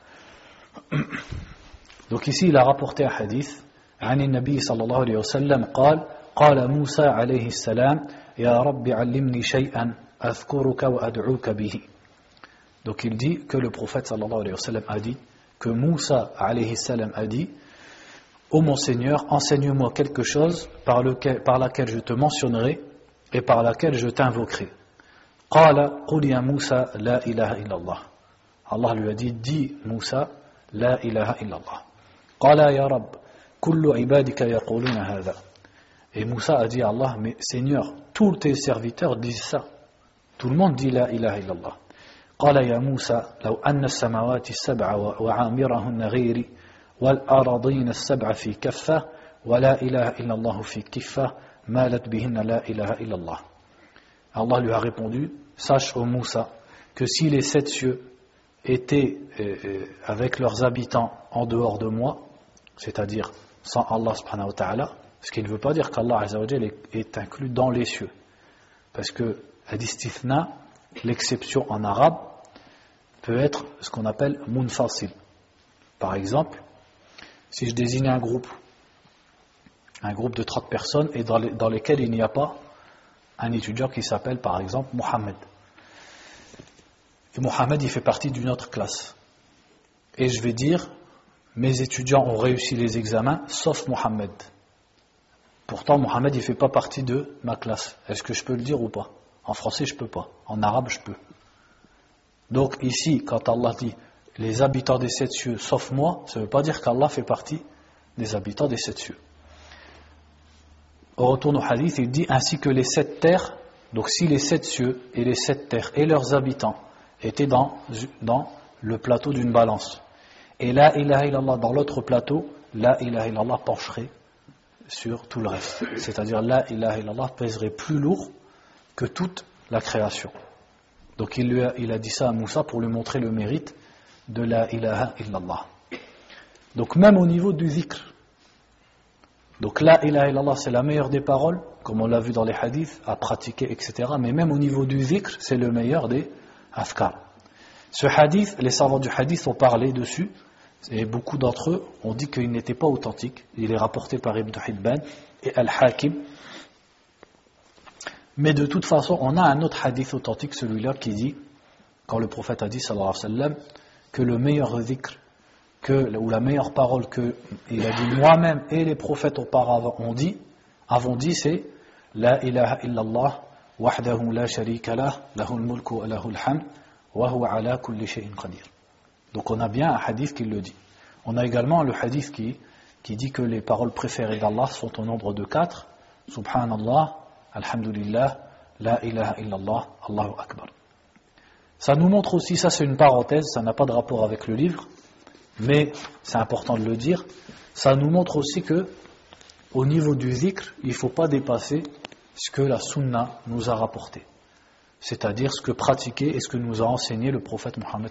Donc ici, il a rapporté un hadith عن النبي صلى الله عليه وسلم قال قال موسى عليه السلام يا رب علمني شيئا أذكرك وأدعوك به Donc il dit que le prophète sallallahu alayhi wa sallam a dit que Moussa alayhi salam a dit Ô mon Seigneur, enseigne-moi quelque chose par, lequel, par laquelle je te mentionnerai et par laquelle je t'invoquerai. قال قل يا موسى لا إله إلا الله Allah lui a dit, dis Moussa, la ilaha illallah. Qala ya Rab, kullu ibadika yaquluna hadha. Et Moussa a dit à Allah, mais Seigneur, tous tes serviteurs disent ça. Tout le monde dit la ilaha illallah. قال يا موسى لو أن السماوات السبع وعامرهن غيري والأراضين السبع في كفة ولا إله إلا الله في كفة مالت بهن لا إله إلا الله Allah lui a répondu, sache, ô Moussa, que si les sept cieux étaient euh, euh, avec leurs habitants en dehors de moi, c'est-à-dire sans Allah subhanahu wa ta'ala, ce qui ne veut pas dire qu'Allah est, est inclus dans les cieux. Parce que hadithna, l'exception en arabe, peut être ce qu'on appelle munfasil. Par exemple, si je désigne un groupe, un groupe de 30 personnes et dans, lesquelles il n'y a pas un étudiant qui s'appelle par exemple Mohammed. Et Mohamed, il fait partie d'une autre classe. Et je vais dire, mes étudiants ont réussi les examens, sauf Mohamed. Pourtant, Mohamed, il ne fait pas partie de ma classe. Est-ce que je peux le dire ou pas? En français, je ne peux pas. En arabe, je peux. Donc ici, quand Allah dit les habitants des sept cieux, sauf moi, ça ne veut pas dire qu'Allah fait partie des habitants des sept cieux. Au retour au hadith, il dit ainsi que les sept terres, donc si les sept cieux et les sept terres et leurs habitants était dans, dans le plateau d'une balance. Et la ilaha illallah dans l'autre plateau, la ilaha illallah pencherait sur tout le reste. C'est-à-dire la ilaha illallah pèserait plus lourd que toute la création. Donc il, lui il a dit ça à Moussa pour lui montrer le mérite de la ilaha illallah. Donc même au niveau du zikr. Donc la ilaha illallah c'est la meilleure des paroles, comme on l'a vu dans les hadiths, à pratiquer, etc. Mais même au niveau du zikr, c'est le meilleur des ce hadith, les savants du hadith ont parlé dessus, et beaucoup d'entre eux ont dit qu'il n'était pas authentique. Il est rapporté par Ibn Hibban et Al-Hakim. Mais de toute façon, on a un autre hadith authentique, celui-là, qui dit, quand le prophète a dit, sallallahu alayhi wa sallam, que le meilleur zikr, que, ou la meilleure parole que, il a dit moi-même et les prophètes auparavant ont dit, avons dit, c'est La ilaha illallah, wahdahu la sharika lah, lahul mulku wa lahul hamd, wa huwa ala kulli shay'in qadir. Donc on a bien un hadith qui le dit. On a également le hadith qui, qui dit que les paroles préférées d'Allah sont au nombre de quatre, subhanallah, alhamdulillah, la ilaha illallah, Allahu akbar ça nous montre aussi ça c'est une parenthèse ça n'a pas de rapport avec le livre mais c'est important de le dire ça nous montre aussi que au niveau du zikr il ne faut pas dépasser ce que la sunna nous a rapporté. C'est-à-dire ce que pratiquait et ce que nous a enseigné le prophète Mohammed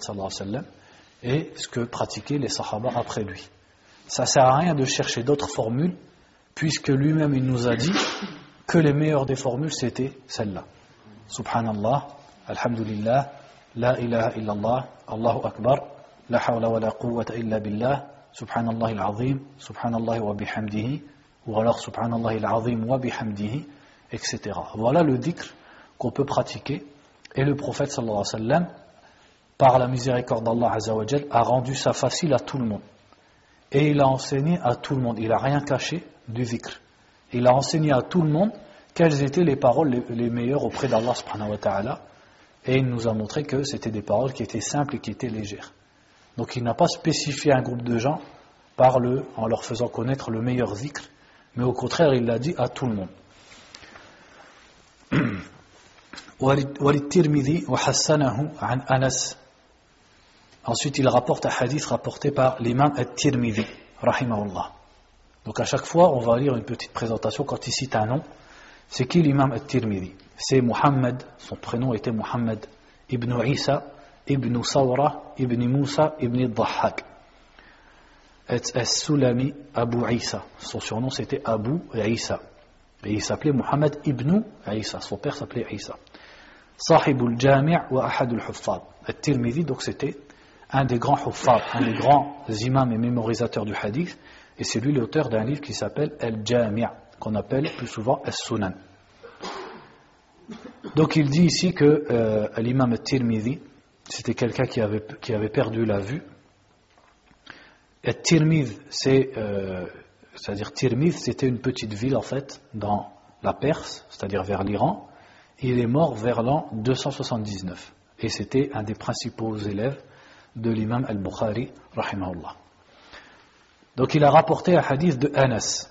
et ce que pratiquaient les sahaba après lui. Ça ne sert à rien de chercher d'autres formules puisque lui-même il nous a dit que les meilleures des formules c'était celle-là. Subhanallah, Alhamdulillah, La ilaha illallah, Allahu Akbar, La hawla wa la quwwata illa billah, Subhanallah al-azim, Subhanallah wa bihamdihi, ou alors subhanallah al-azim wa bihamdihi, etc. Voilà le dhikr qu'on peut pratiquer. Et le prophète sallallahu alayhi wa sallam, par la miséricorde d'Allah azawajal, a rendu ça facile à tout le monde. Et il a enseigné à tout le monde. Il n'a rien caché du dhikr. Il a enseigné à tout le monde quelles étaient les paroles les, meilleures auprès d'Allah subhanahu wa ta'ala. Et il nous a montré que c'était des paroles qui étaient simples et qui étaient légères. Donc il n'a pas spécifié un groupe de gens par le, en leur faisant connaître le meilleur zikr, mais au contraire il l'a dit à tout le monde. Ensuite, il rapporte un hadith rapporté par l'imam At-Tirmidhi, rahimahullah. Donc à chaque fois, on va lire une petite présentation quand il cite un nom. C'est qui l'imam At-Tirmidhi? C'est Muhammad, son prénom était Muhammad ibn Isa, ibn Sawra, ibn Musa, ibn Dhahhak. As-Sulami Abu Isa? Son surnom c'était Abu Isa. Et il s'appelait Muhammad ibn Isa. Son père s'appelait Isa. Sahibul Jami' wa Ahadul Huffaz. At-Tirmidhi, donc c'était un des grands huffaz, un des grands imams et mémorisateurs du hadith. Et c'est lui l'auteur d'un livre qui s'appelle Al-Jami' qu'on appelle plus souvent As-Sunan. Donc il dit ici que euh, l'imam Tirmidhi, c'était quelqu'un qui avait, qui avait perdu la vue. Et Tirmidh, c'est, euh, c'est-à-dire Tirmidh, c'était une petite ville en fait dans la Perse, c'est-à-dire vers l'Iran. Il est mort vers l'an 279. Et c'était un des principaux élèves de l'imam al-Bukhari, rahimahullah. Donc il a rapporté un hadith de Anas.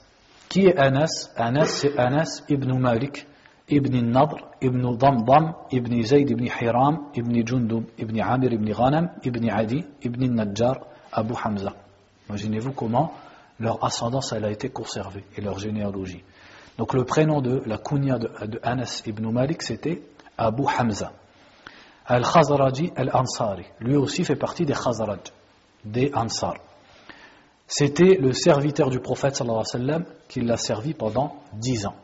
Qui est Anas? Anas, c'est Anas ibn Malik, ibn Nadr, ibn Damdam, ibn Zayd ibn Hiram, ibn Jundub, ibn Amir ibn Ghanam, ibn Adi, ibn Najjar, Abu Hamza. Imaginez-vous comment leur ascendance a été conservée et leur généalogie. Donc le prénom de la kunya de, de Anas ibn Malik c'était Abu Hamza. Al-Khazraji al-Ansari. Lui aussi fait partie des Khazraj, des Ansar. C'était le serviteur du prophète sallallahu alayhi wa sallam qui l'a servi pendant dix ans.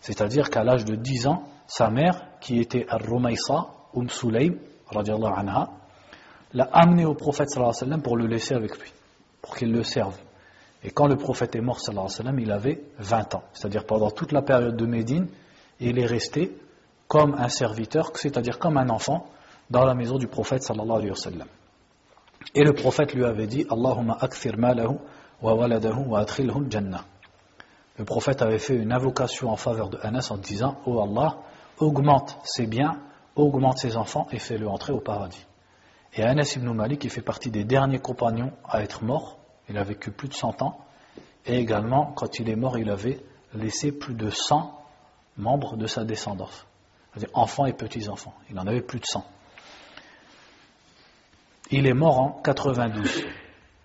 C'est-à-dire qu'à l'âge de dix ans, sa mère, qui était Ar-Rumaysa, Umm Sulaym, anha, l'a amené au prophète alayhi wa sallam pour le laisser avec lui, pour qu'il le serve. Et quand le prophète est mort alayhi wa sallam, il avait 20 ans. C'est-à-dire pendant toute la période de Médine, il est resté comme un serviteur, c'est-à-dire comme un enfant, dans la maison du prophète sallallahu alayhi wa sallam. Et le prophète lui avait dit Allahumma akthir malahu wa waladahu wa adkhilhu jannah. Le prophète avait fait une invocation en faveur de Anas en disant Oh Allah, augmente ses biens, augmente ses enfants et fais-le entrer au paradis. Et Anas ibn Malik, qui fait partie des derniers compagnons à être mort, il a vécu plus de 100 ans, et également, quand il est mort, il avait laissé plus de 100 membres de sa descendance, c'est-à-dire enfants et petits-enfants. Il en avait plus de 100. Il est mort en 92.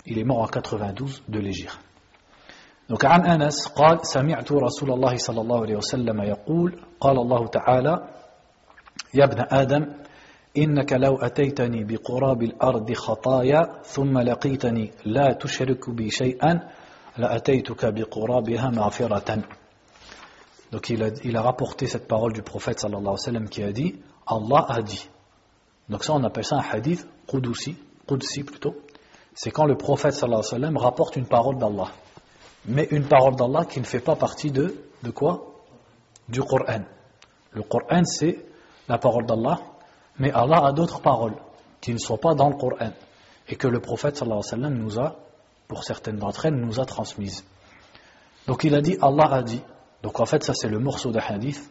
Il est mort en 92 de l'Égypte. Donc عن أنس قال سمعت رسول الله صلى الله عليه وسلم يقول قال الله تعالى يا ابن آدم إنك لو أتيتني بقراب الأرض خطايا ثم لقيتني لا تشرك بي شيئا لأتيتك بقرابها مغفرة Donc il a, il a rapporté cette parole du prophète sallallahu alayhi wa sallam qui a dit Allah a dit. Donc ça on appelle ça un hadith Qudsi, Qudsi plutôt. C'est quand le prophète sallallahu alayhi wa sallam rapporte une parole d'Allah. Mais une parole d'Allah qui ne fait pas partie de, de quoi? Du Coran. Le Coran c'est la parole d'Allah, mais Allah a d'autres paroles qui ne sont pas dans le Coran et que le prophète sallallahu alayhi wa sallam nous a, pour certaines d'entre elles, nous a transmises. Donc il a dit, Allah a dit, donc en fait ça c'est le morceau de hadith,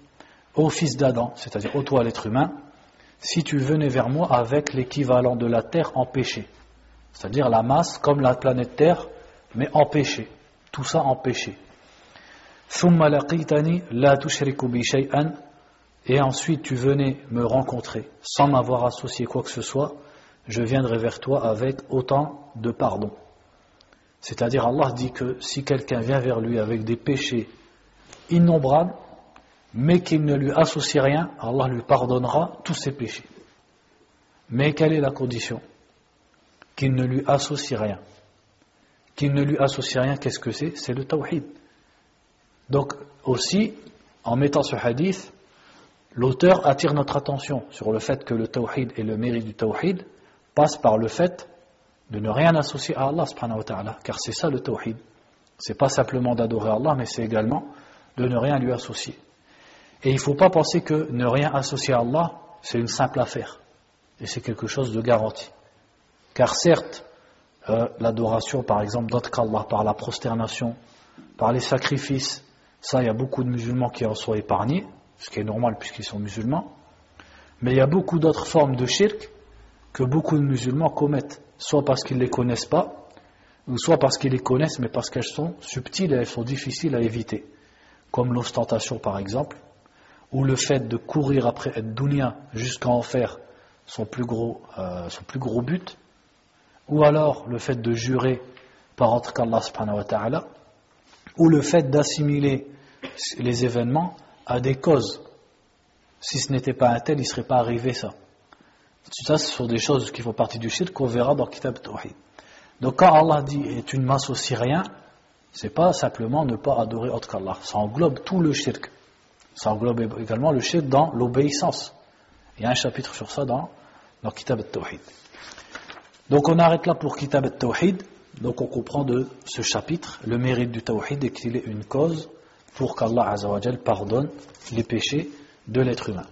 ô fils d'Adam, c'est-à-dire ô toi l'être humain, si tu venais vers moi avec l'équivalent de la Terre en péché, c'est-à-dire la masse comme la planète Terre, mais en péché, tout ça en péché. Et ensuite tu venais me rencontrer sans m'avoir associé quoi que ce soit, je viendrai vers toi avec autant de pardon. C'est-à-dire Allah dit que si quelqu'un vient vers lui avec des péchés innombrables, mais qu'il ne lui associe rien, Allah lui pardonnera tous ses péchés. Mais quelle est la condition? Qu'il ne lui associe rien. Qu'il ne lui associe rien, qu'est-ce que c'est? C'est le tawhid. Donc aussi, en mettant ce hadith, l'auteur attire notre attention sur le fait que le tawhid et le mérite du tawhid passent par le fait de ne rien associer à Allah subhanahu wa ta'ala, car c'est ça le tawhid. C'est pas simplement d'adorer Allah, mais c'est également de ne rien lui associer. Et il ne faut pas penser que ne rien associer à Allah, c'est une simple affaire. Et c'est quelque chose de garanti. Car certes, euh, l'adoration, par exemple, d'autres qu'Allah, par la prosternation, par les sacrifices, ça, il y a beaucoup de musulmans qui en sont épargnés, ce qui est normal puisqu'ils sont musulmans. Mais il y a beaucoup d'autres formes de shirk que beaucoup de musulmans commettent, soit parce qu'ils ne les connaissent pas, ou soit parce qu'ils les connaissent, mais parce qu'elles sont subtiles et elles sont difficiles à éviter, comme l'ostentation par exemple, ou le fait de courir après dunya jusqu'à en faire son plus gros, euh, son plus gros but, ou alors le fait de jurer par autre qu'Allah subhanahu wa ta'ala, ou le fait d'assimiler les événements à des causes. Si ce n'était pas un tel, il ne serait pas arrivé ça. Ça, ce sont des choses qui font partie du shirk qu'on verra dans Kitab Tawhid. Donc quand Allah dit et tu ne m'associes rien, c'est pas simplement ne pas adorer autre qu'Allah. Ça englobe tout le shirk. Ça englobe également le shirk dans l'obéissance. Il y a un chapitre sur ça dans, dans Kitab al-Tawhid. Donc on arrête là pour Kitab al-Tawhid. Donc on comprend de ce chapitre le mérite du Tawhid et qu'il est une cause pour qu'Allah pardonne les péchés de l'être humain.